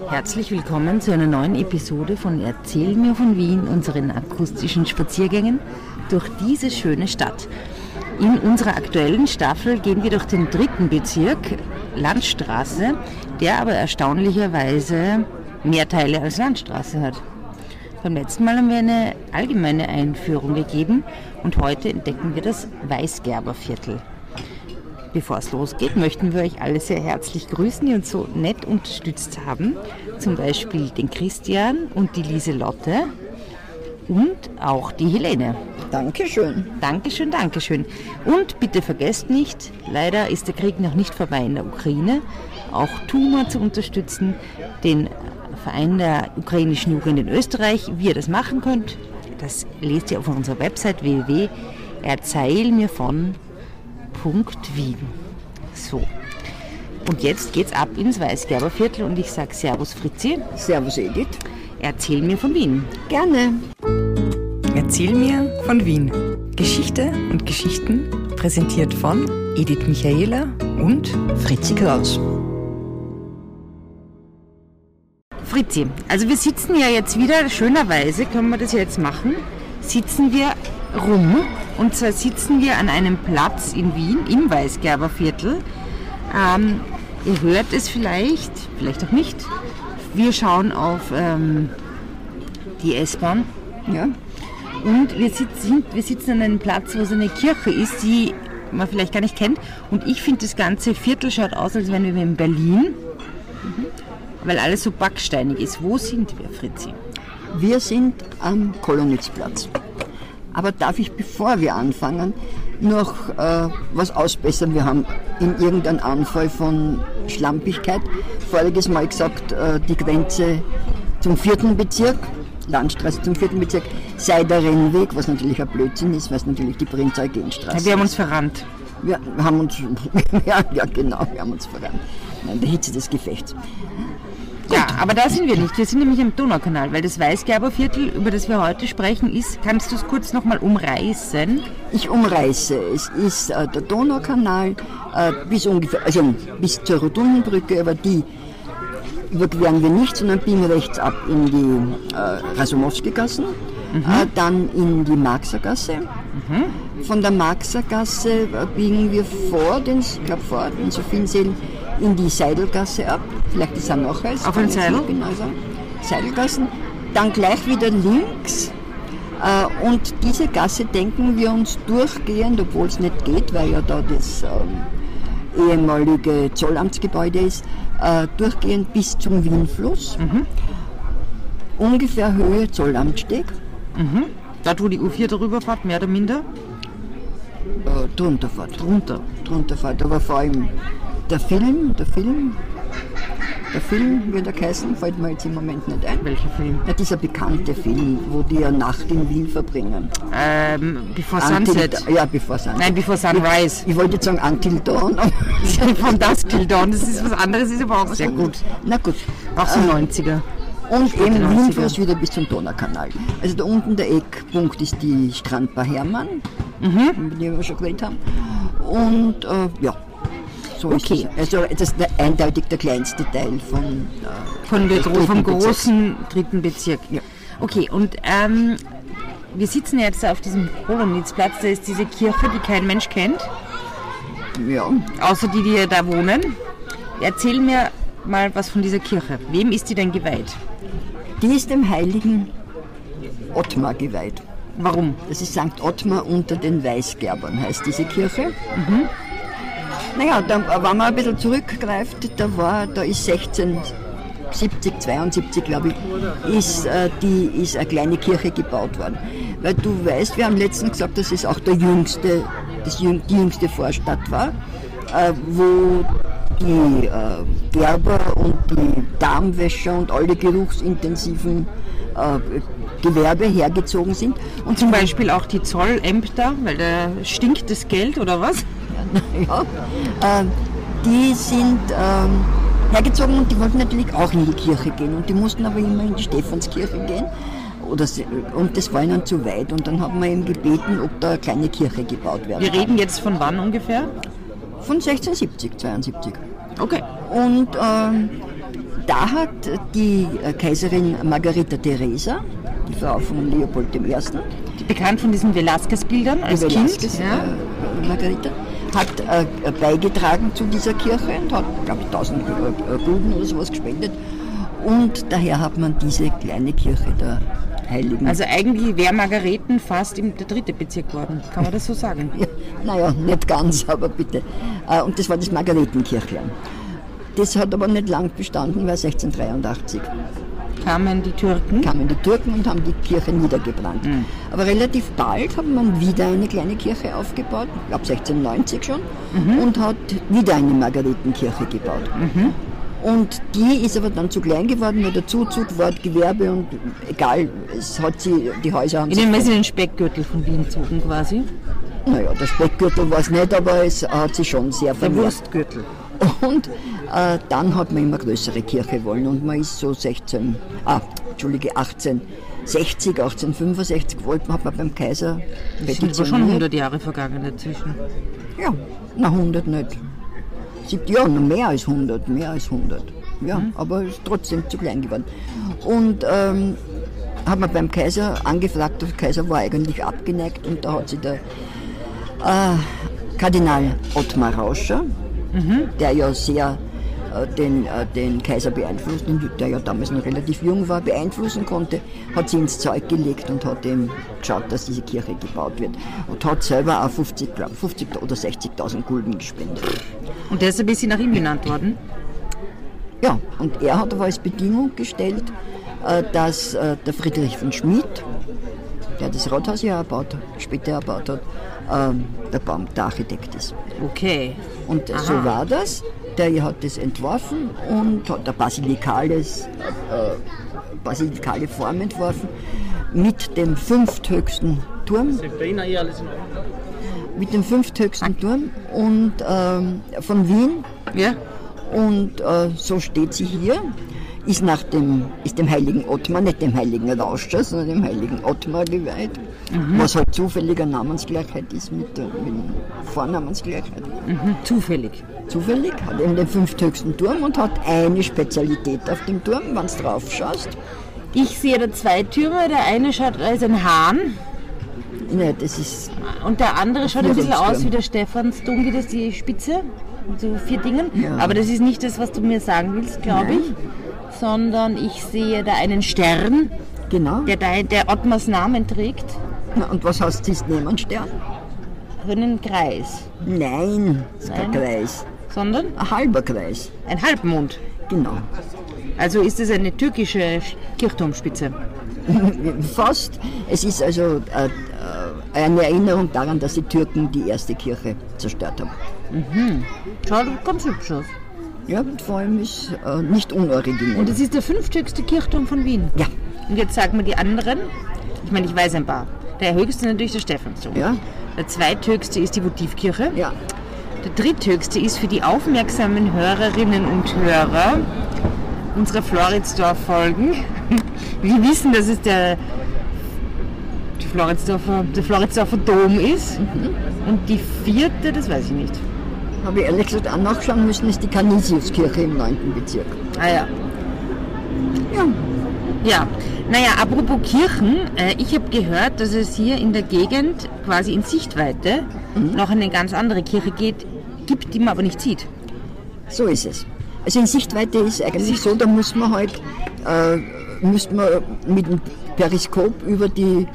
Herzlich willkommen zu einer neuen Episode von Erzähl mir von Wien, unseren akustischen Spaziergängen durch diese schöne Stadt. In unserer aktuellen Staffel gehen wir durch den dritten Bezirk, Landstraße, der aber erstaunlicherweise mehr Teile als Landstraße hat. Beim letzten Mal haben wir eine allgemeine Einführung gegeben und heute entdecken wir das Weißgerberviertel. Bevor es losgeht, möchten wir euch alle sehr herzlich grüßen, die uns so nett unterstützt haben. Zum Beispiel den Christian und die Lieselotte und auch die Helene. Dankeschön. Dankeschön, Dankeschön. Und bitte vergesst nicht, leider ist der Krieg noch nicht vorbei in der Ukraine, auch Tuma zu unterstützen, den Verein der ukrainischen Jugend in Österreich. Wie ihr das machen könnt, das lest ihr auf unserer Website Wien. So. Und jetzt geht's ab ins Weißgerberviertel und ich sage Servus Fritzi. Servus Edith. Erzähl mir von Wien. Gerne. Erzähl mir von Wien. Geschichte und Geschichten präsentiert von Edith Michaela und Fritzi Kraus. Fritzi, also wir sitzen ja jetzt wieder, schönerweise können wir das jetzt machen, sitzen wir rum. Und zwar sitzen wir an einem Platz in Wien, im Weißgerberviertel. Ähm, ihr hört es vielleicht, vielleicht auch nicht. Wir schauen auf ähm, die S-Bahn. Ja. Und wir sitzen, wir sitzen an einem Platz, wo so eine Kirche ist, die man vielleicht gar nicht kennt. Und ich finde, das ganze Viertel schaut aus, als wären wir in Berlin, mhm. weil alles so backsteinig ist. Wo sind wir, Fritzi? Wir sind am Kolonitzplatz. Aber darf ich, bevor wir anfangen, noch äh, was ausbessern? Wir haben in irgendeinem Anfall von Schlampigkeit voriges Mal gesagt, äh, die Grenze zum vierten Bezirk, Landstraße zum vierten Bezirk, sei der Rennweg, was natürlich ein Blödsinn ist, weil es natürlich die Prinz-Eugen-Straße ist. Wir haben uns verrannt. Wir haben uns, ja, ja genau, wir haben uns verrannt. In der Hitze des Gefechts. Ja, aber da sind wir nicht. Wir sind nämlich im Donaukanal, weil das Weißgerberviertel, über das wir heute sprechen, ist, kannst du es kurz nochmal umreißen? Ich umreiße. Es ist äh, der Donaukanal äh, bis ungefähr, also bis zur Rotundenbrücke, aber die überqueren wir nicht, sondern biegen rechts ab in die äh, Rasumowski-Gassen, mhm. äh, dann in die Marxergasse. Mhm. Von der Marxergasse äh, biegen wir vor den, ich glaube vor den Sophienseel in die Seidelgasse ab. Vielleicht ist er noch als. Auf den Seidel? Genau so. Seidelgassen. Dann gleich wieder links. Äh, und diese Gasse denken wir uns durchgehend, obwohl es nicht geht, weil ja da das ähm, ehemalige Zollamtsgebäude ist, äh, durchgehend bis zum Wienfluss. Mhm. Ungefähr Höhe Zollamtsteg. Mhm. Da, wo die U4 darüber fährt, mehr oder minder? Äh, drunter fährt. Drunter. Drunter fährt, aber vor allem der Film, der Film, der Film, wie der heißen, fällt mir jetzt im Moment nicht ein. Welcher Film? Ja, dieser bekannte Film, wo die ja Nacht in Wien verbringen. Ähm, Before Sunset? Ja, Before Sunset. Nein, Before Sunrise. Ich, ich wollte jetzt sagen Until Dawn. Von Dusk Till Dawn, das ist was anderes, ist aber auch sehr gut. Na gut. Auch so äh, 90er. Und eben Wienfluss wieder bis zum Donaukanal. Also da unten der Eckpunkt ist die Strandbar Hermann, mhm. die wir schon geredet haben. Und äh, ja, so okay. Also das ist eindeutig der kleinste Teil von, äh, von der, vom großen dritten Bezirk. Ja. Okay, und ähm, wir sitzen jetzt auf diesem Kolonitzplatz, da ist diese Kirche, die kein Mensch kennt. Ja. Außer die, die da wohnen. Erzähl mir mal was von dieser Kirche. Wem ist die denn geweiht? Die ist dem heiligen Ottmar geweiht. Warum? Das ist St. Ottmar unter den Weißgerbern, heißt diese Kirche. Mhm. Naja, da, wenn man ein bisschen zurückgreift, da war, da ist 1670, 72 glaube ich, ist, äh, die, ist eine kleine Kirche gebaut worden. Weil du weißt, wir haben letztens gesagt, dass es auch der jüngste, das jüng, die jüngste Vorstadt war, äh, wo die äh, Gerber und die Darmwäscher und alle geruchsintensiven äh, Gewerbe hergezogen sind. Und zum Beispiel auch die Zollämter, weil da stinkt das Geld oder was? Ja, äh, die sind äh, hergezogen und die wollten natürlich auch in die Kirche gehen und die mussten aber immer in die Stephanskirche gehen. Oder, und das war ihnen zu weit und dann haben wir eben gebeten, ob da eine kleine Kirche gebaut werden Wir reden kann. jetzt von wann ungefähr? Von 1670, 72. Okay. Und ähm, da hat die äh, Kaiserin Margarita Theresa, die Frau von Leopold I., bekannt von diesen Velasquez-Bildern als die Kind. Velasquez, Ja. äh, Margarita, hat äh, beigetragen zu dieser Kirche und hat, glaube ich, 1000 äh, Gulden oder sowas gespendet. Und daher hat man diese kleine Kirche der Heiligen. Also eigentlich wäre Margareten fast im, der dritte Bezirk geworden. Kann man das so sagen? Ja, naja, nicht ganz, aber bitte. Äh, Und das war das Margaretenkirchlein. Das hat aber nicht lang bestanden, weil 1683 Kamen die Türken. kamen die Türken und haben die Kirche niedergebrannt. Mhm. Aber relativ bald hat man wieder eine kleine Kirche aufgebaut, ich glaube 1690 schon, Mhm. und hat wieder eine Margaretenkirche gebaut. Und die ist aber dann zu klein geworden, weil der Zuzug, Wort, Gewerbe und egal, es hat sie, die Häuser haben In sich den, in den Speckgürtel von Wien gezogen quasi. Naja, der Speckgürtel war es nicht, aber es hat sich schon sehr Der vermehrt. Wurstgürtel. Und äh, dann hat man immer größere Kirche wollen und man ist so 16, ah, Entschuldige, 1860, 1865 wollte man, hat man beim Kaiser Das sind aber schon 100 Jahre vergangen dazwischen. Ja, na 100 nicht. Sieb- Ja, noch mehr als 100, mehr als 100. Ja, aber ist trotzdem zu klein geworden. Und ähm, hat man beim Kaiser angefragt, der Kaiser war eigentlich abgeneigt und da hat sich der äh, Kardinal Ottmar Rauscher, der ja sehr äh, den, äh, den Kaiser beeinflusst, und der ja damals noch relativ jung war, beeinflussen konnte, hat sie ins Zeug gelegt und hat eben geschaut, dass diese Kirche gebaut wird. Und hat selber auch 50, glaub, 50 oder 60.000 Gulden gespendet. Und der ist ein bisschen nach ihm benannt worden. Ja, und er hat aber als Bedingung gestellt, äh, dass der Friedrich von Schmid, der das Rathaus ja erbaut, später erbaut hat, ähm, der, Baum, der Architekt ist. Okay. Und Aha. so war das. Der hat das entworfen und hat eine basilikales, äh, basilikale Form entworfen mit dem fünfthöchsten Turm. Mit dem fünfthöchsten Turm und ähm, von Wien Ja? und äh, so steht sie hier. Ist nach dem, ist dem heiligen Ottmar, nicht dem heiligen Rauscher, sondern dem heiligen Ottmar geweiht. Was halt zufälliger Namensgleichheit ist mit der, mit Vornamensgleichheit. Mhm. Zufällig. Zufällig hat eben den fünfthöchsten Turm und hat eine Spezialität auf dem Turm, wenn du drauf schaust. Ich sehe da zwei Türme. Der eine schaut, da ist ein Hahn. Ne, das ist, Und der andere schaut ein bisschen aus wie der Stephansdom, wie das die Spitze. So vier Dingen. Ja. Aber das ist nicht das, was du mir sagen willst, glaube Nein. ich. Sondern ich sehe da einen Stern, genau. der, der Ottmars Namen trägt. Na, Und was hast du jetzt neben Stern? Einen Kreis. Nein, ist kein. Kreis. Sondern Ein halber Kreis. ein Halbmond. Genau. Also ist es eine türkische Kirchturmspitze. Fast. Es ist also äh, äh, eine Erinnerung daran, dass die Türken die erste Kirche zerstört haben. Schaut ganz hübsch aus. Ja, und vor allem ist äh, nicht unoriginell. Und es ist der fünfthöchste Kirchturm von Wien. ja, Und jetzt sagen wir die anderen. Ich meine, ich weiß ein paar. Der höchste natürlich der Stephansdom. ja, Der zweithöchste ist die Votivkirche. ja. Der dritthöchste ist für die aufmerksamen Hörerinnen und Hörer unserer Floridsdorf-Folgen. Wir wissen, dass es der, Floridsdorfer, der Floridsdorfer Dom ist. Und die vierte, das weiß ich nicht. Habe ich ehrlich gesagt auch nachschauen müssen, ist die Canisiuskirche im 9. Bezirk. Ah ja. Ja, Ja, naja, apropos Kirchen, äh, ich habe gehört, dass es hier in der Gegend quasi in Sichtweite noch eine ganz andere Kirche geht, gibt, die man aber nicht sieht. so ist es. Also in Sichtweite ist eigentlich so, da muss man halt äh, müsste man mit dem Periskop über die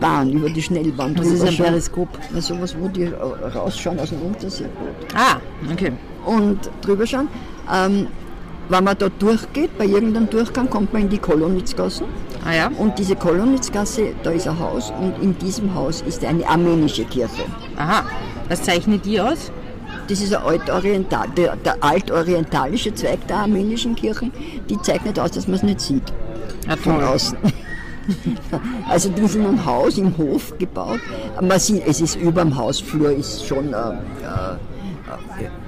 Bahn, über die Schnellbahn Was ist ein schauen. Periskop? Na, sowas, wo die äh, rausschauen aus dem Unterseeboot. Ah, okay. und drüber schauen. Ähm, wenn man da durchgeht, bei irgendeinem Durchgang kommt man in die Kolonitzgassen. Ah ja. Und diese Kolonitzgasse, da ist ein Haus und in diesem Haus ist eine armenische Kirche. Aha. Was zeichnet die aus? Das ist altoriental, der, der altorientalische Zweig der armenischen Kirchen, die zeichnet aus, dass man es nicht sieht Ja, von außen. Also die sind ein Haus im Hof gebaut. Man sieht, es ist über dem Hausflur ist schon, äh, äh,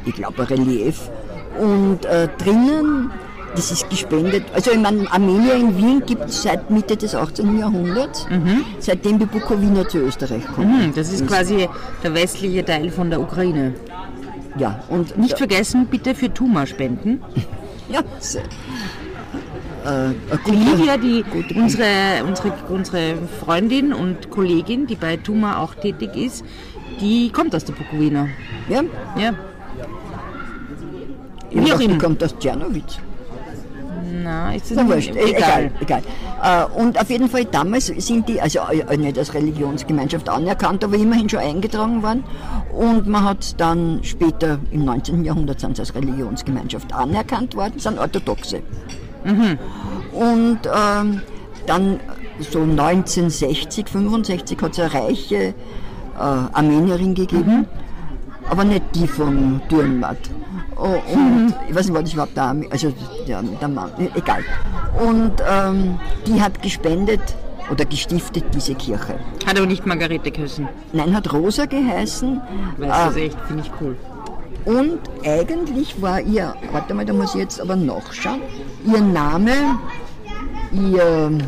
ich glaube, ein Relief. Und äh, drinnen, das ist gespendet. Also ich meine, Armenier in Wien gibt es seit Mitte des 18. Jahrhunderts, seitdem die Bukowiner zu Österreich kommen. Hm, das ist quasi der westliche Teil von der Ukraine. Ja, und Nicht vergessen, bitte für Tuma spenden. Ja, so. Äh, Livia, die, unsere, unsere, unsere Freundin und Kollegin, die bei Tuma auch tätig ist, die kommt aus der Bukowina. Ja? Ja. Wie auch immer. Die kommt aus Tschernowitz. Na, ist das Na, nicht, e- egal. egal. Äh, und auf jeden Fall damals sind die, also äh, nicht als Religionsgemeinschaft anerkannt, aber immerhin schon eingetragen worden. Und man hat dann später im 19. Jahrhundert sind sie als Religionsgemeinschaft anerkannt worden, sind Orthodoxe. Mhm. Und ähm, dann so 1960, 65 hat es eine reiche äh, Armenierin gegeben, Mhm. aber nicht die vom Dürrenmatt. Oh, und ich weiß nicht, war das überhaupt der, Arme- also der, der Mann, egal. Und ähm, die hat gespendet oder gestiftet diese Kirche. Hat aber nicht Margarete Kössen. Nein, hat Rosa geheißen. Das Äh, ist echt, finde ich cool. Und eigentlich war ihr, warte mal, da muss ich jetzt aber nachschauen, ihr Name, ihr,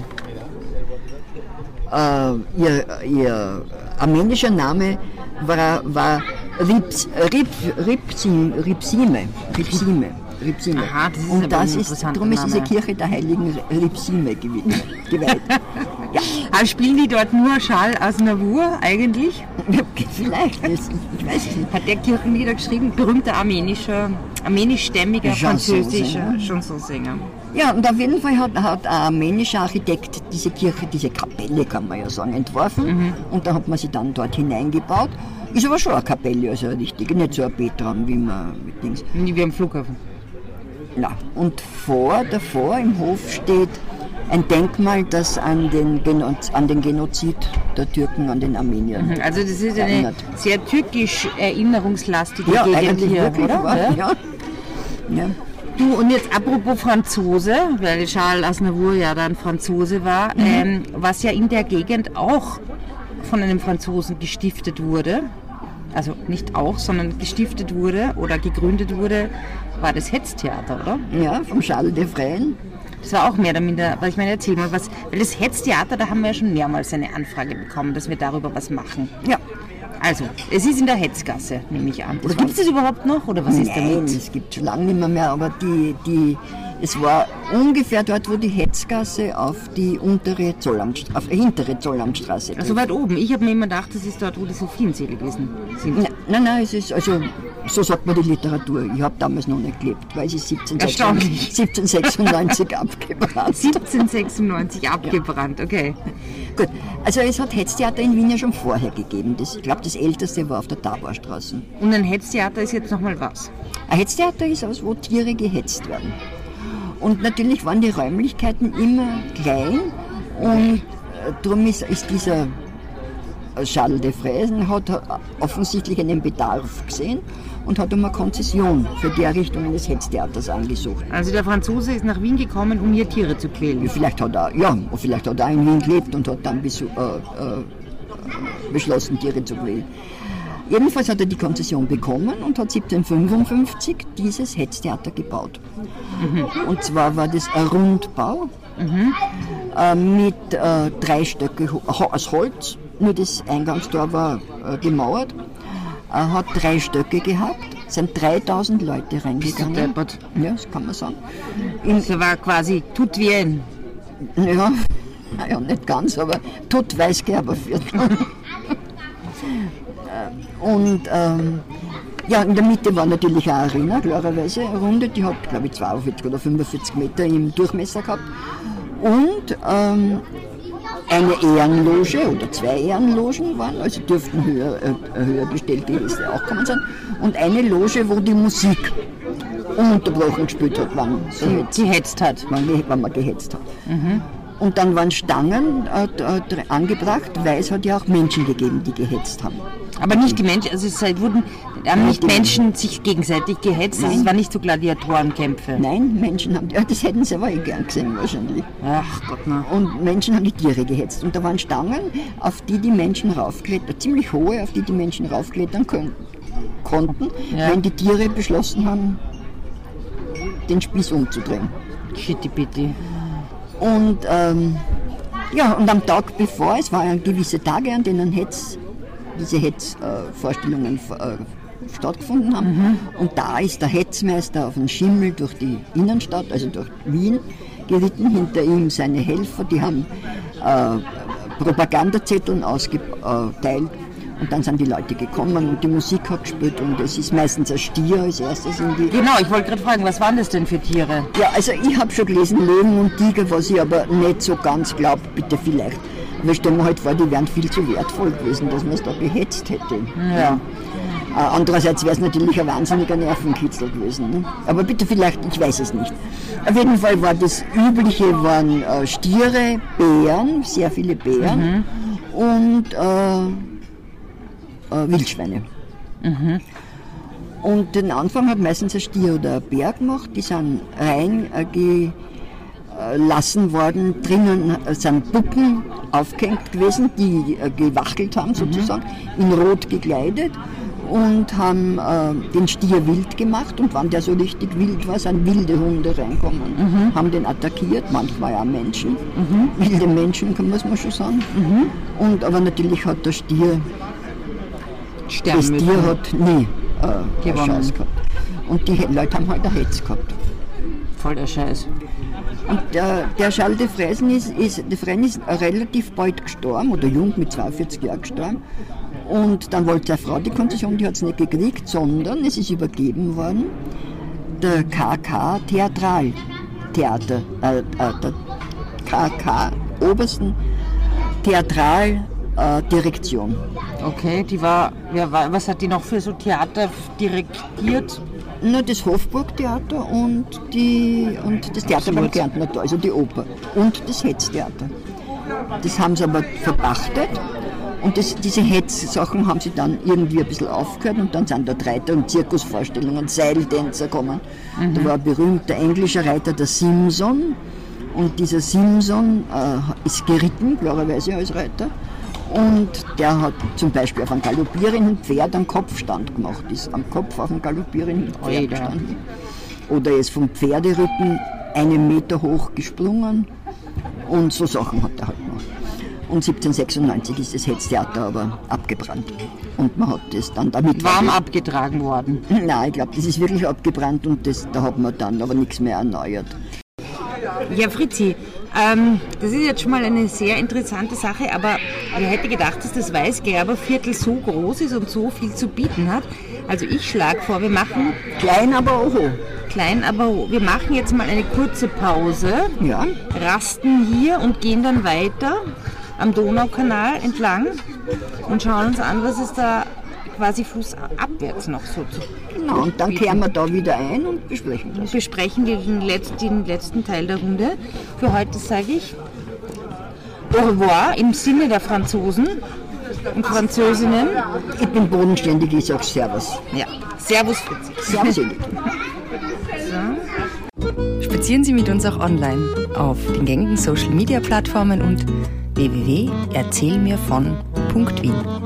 äh, ihr, ihr armenischer Name war, war Rips, Rip, Ripsim, Ripsime. Ripsime. Ripsime. Aha, das ist Und das ist, darum ist diese. Kirche der heiligen Ripsime geweiht. Aber spielen die dort nur Charles Aznavour eigentlich? vielleicht, ich weiß nicht. Hat der Kirchenlieder geschrieben? Berühmter armenischer, armenischstämmiger französischer Chansonsänger. Ja, und auf jeden Fall hat, hat ein armenischer Architekt diese Kirche, diese Kapelle, kann man ja sagen, entworfen. Und da hat man sie dann dort hineingebaut. Ist aber schon eine Kapelle, also eine richtige, nicht so ein Betraum, wie man mit Dings. Wie am Flughafen. Na, und vor, davor im Hof steht ein Denkmal, das an den, an den Genozid der Türken an den Armeniern. Also das ist eine Erinnert. sehr türkisch erinnerungslastige Ja, Gegend hier, wirklich, oder? wahr, Ja. ja. Du, und jetzt apropos Franzose, weil Charles Aznavour ja dann Franzose war, ähm, was ja in der Gegend auch von einem Franzosen gestiftet wurde, also nicht auch, sondern gestiftet wurde oder gegründet wurde, war das Hetztheater, oder? Ja, vom Charles de Freien. Das war auch mehr oder minder, weil ich meine, erzähl mal was, weil das Hetztheater, da haben wir ja schon mehrmals eine Anfrage bekommen, dass wir darüber was machen. Ja. Also, es ist in der Hetzgasse, nehme ich an. Oder gibt es das überhaupt noch, oder was ist Nein, damit? es gibt schon lange nicht mehr, mehr aber die, die, es war ungefähr dort, wo die Hetzgasse auf die untere Zollamtstraße, auf die hintere Zollamtstraße So Also weit oben. Ich habe mir immer gedacht, das ist dort, wo die Sophiensäle gewesen sind. Nein, nein, nein, es ist, also, so sagt man die Literatur. Ich habe damals noch nicht gelebt, weil sie 1796, Erstaunlich. 1796 abgebrannt. 1796 abgebrannt, okay. Gut, also es hat Hetztheater in Wien ja schon vorher gegeben. Das, ich glaube, das älteste war auf der Taborstraße. Und ein Hetztheater ist jetzt nochmal was. Ein Hetztheater ist aus, wo Tiere gehetzt werden. Und natürlich waren die Räumlichkeiten immer klein und äh, darum ist, ist dieser äh, Charles de Fresen hat äh, offensichtlich einen Bedarf gesehen und hat um eine Konzession für die Errichtung eines Hetztheaters angesucht. Also der Franzose ist nach Wien gekommen, um hier Tiere zu quälen. Vielleicht hat er, ja, vielleicht hat er in Wien gelebt und hat dann besu- äh, äh, beschlossen, Tiere zu quälen. Jedenfalls hat er die Konzession bekommen und hat 1755 dieses Hetztheater gebaut. Und zwar war das ein Rundbau äh, mit äh, drei Stöcke aus Holz. Nur das Eingangstor war äh, gemauert. Er hat drei Stöcke gehabt. Es sind 3000 Leute reingegangen. Ja, das kann man sagen. Im, Das war quasi tut wie ein. ja, naja, nicht ganz, aber tot Weißgerberviertel. Und ähm, ja, in der Mitte war natürlich eine Arena, klarerweise, eine Runde, die hat, glaube ich, 42 oder 45 Meter im Durchmesser gehabt. Und ähm, eine Ehrenloge oder zwei Ehrenlogen waren, also dürften höher, äh, höher gestellte Gäste auch kommen sein. Und eine Loge, wo die Musik ununterbrochen gespielt hat, wann jetzt Gehetzt hat. wenn, ge- wenn man gehetzt hat. Und dann waren Stangen äh, äh, angebracht, weil es hat ja auch Menschen gegeben, die gehetzt haben. Aber nicht die Menschen, also es wurden haben nicht Menschen sich gegenseitig gehetzt, also es Nein. waren nicht so Gladiatorenkämpfe. Nein, Menschen haben, ja, das hätten sie aber eh gern gesehen wahrscheinlich. Ach Gott, na. Und Menschen haben die Tiere gehetzt. Und da waren Stangen, auf die die Menschen raufklettern, ziemlich hohe, auf die die Menschen raufklettern können, konnten, Ja. wenn die Tiere beschlossen haben, den Spieß umzudrehen. Shitty bitty. Und ähm, ja, und am Tag bevor, es waren gewisse Tage, an denen Hetz, diese Hetzvorstellungen äh, stattgefunden haben. Mhm. Und da ist der Hetzmeister auf dem Schimmel durch die Innenstadt, also durch Wien, geritten. Hinter ihm seine Helfer, die haben äh, Propagandazetteln ausgeteilt. Und dann sind die Leute gekommen und die Musik hat gespielt und es ist meistens ein Stier als erstes in die. Genau, ich wollte gerade fragen, was waren das denn für Tiere? Ja, also ich habe schon gelesen Löwen und Tiger, was ich aber nicht so ganz glaube, bitte vielleicht. Aber ich stelle mir halt vor, die wären viel zu wertvoll gewesen, dass man es da gehetzt hätte. Ja. Äh, andererseits wäre es natürlich ein wahnsinniger Nervenkitzel gewesen. Ne? Aber bitte vielleicht, ich weiß es nicht. Auf jeden Fall war das Übliche, waren äh, Stiere, Bären, sehr viele Bären mhm. und äh, äh, Wildschweine. Mhm. Und den Anfang hat meistens ein Stier oder ein Bär gemacht. Die sind reingelassen äh, worden. Drinnen sind Puppen aufgehängt gewesen, die äh, gewackelt haben sozusagen, mhm. in Rot gekleidet und haben äh, den Stier wild gemacht und wenn der so richtig wild war, sind wilde Hunde reinkommen, mhm. haben den attackiert, manchmal auch Menschen, mhm. wilde Menschen, muss man schon sagen. Mhm. Und, aber natürlich hat der Stier, Sterben das Tier hat nie äh, Chance gehabt. Und die Leute haben halt eine Hetz gehabt. Voll der Scheiß. Und der, der Charles de Fresen ist, ist, de Fresen ist relativ bald gestorben, oder jung, mit 42 Jahren gestorben. Und dann wollte eine Frau die Konzession, die hat es nicht gekriegt, sondern es ist übergeben worden der KK Theatraltheater, äh, äh, der KK obersten Theatraldirektion. Okay, die war, wer was hat die noch für so Theater dirigiert? Nur das Hofburgtheater und, die, und das Theater beim Kärntner Tor, also die Oper. Und das Hetztheater. Das haben sie aber verpachtet und das, diese Hetzsachen haben sie dann irgendwie ein bisschen aufgehört und dann sind dort Reiter- und Zirkusvorstellungen, Seiltänzer kommen. Mhm. Da war ein berühmter englischer Reiter, der Simpson. Und dieser Simpson äh, ist geritten, klarerweise als Reiter. Und der hat zum Beispiel auf einem galoppierenden Pferd einen Kopfstand gemacht, ist am Kopf auf einem galoppierenden Pferd gestanden. Oder ist vom Pferderücken einen Meter hoch gesprungen. Und so Sachen hat er halt gemacht. Und 1796 ist das Hetztheater aber abgebrannt. Und man hat das dann damit. Warm abgetragen worden? Nein, ich glaube, das ist wirklich abgebrannt und das, da hat man dann aber nichts mehr erneuert. Ja, Fritzi, ähm, das ist jetzt schon mal eine sehr interessante Sache, aber wer hätte gedacht, dass das Weißgerberviertel so groß ist und so viel zu bieten hat? Also ich schlage vor, wir machen... Klein, aber oho. Klein, aber oho. Wir machen jetzt mal eine kurze Pause, ja. rasten hier und gehen dann weiter am Donaukanal entlang und schauen uns an, was es da quasi fußabwärts noch so zu Genau, und dann kehren wir da wieder ein und besprechen das. Besprechen den, letzten, den letzten Teil der Runde. Für heute sage ich Au revoir im Sinne der Franzosen und Französinnen. Ich bin bodenständig, ich sage Servus. Ja, Servus Fritzi. Servus so. Spazieren Sie mit uns auch online auf den gängigen Social Media Plattformen und www.erzählmirvon.wien.